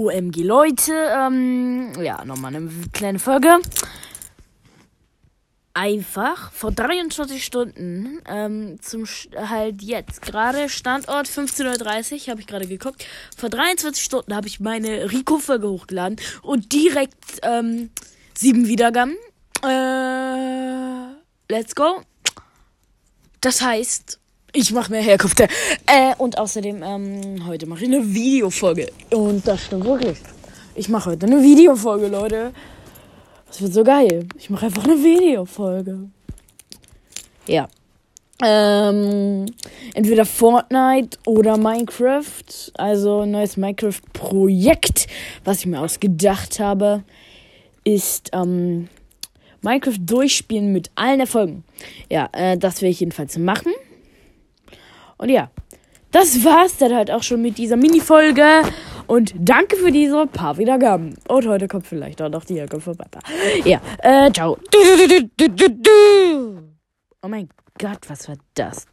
OMG Leute, ähm, ja, nochmal eine kleine Folge. Einfach vor 23 Stunden, ähm, zum, halt jetzt, gerade Standort 15.30 Uhr, habe ich gerade geguckt. Vor 23 Stunden habe ich meine Rico-Folge hochgeladen und direkt, ähm, sieben Wiedergaben. Äh, let's go. Das heißt, ich mache mehr Herkünfte. Äh, und außerdem, ähm, heute mache ich eine Videofolge. Und das stimmt wirklich. Ich mache heute eine Videofolge, Leute. Das wird so geil. Ich mache einfach eine Videofolge. Ja. Ähm, entweder Fortnite oder Minecraft. Also ein neues Minecraft-Projekt, was ich mir ausgedacht habe, ist ähm, Minecraft durchspielen mit allen Erfolgen. Ja, äh, das werde ich jedenfalls machen. Und ja, das war's dann halt auch schon mit dieser Mini-Folge. Und danke für diese paar Wiedergaben. Und heute kommt vielleicht auch noch die Jacke vorbei. Ja, äh, ciao. Oh mein Gott, was war das?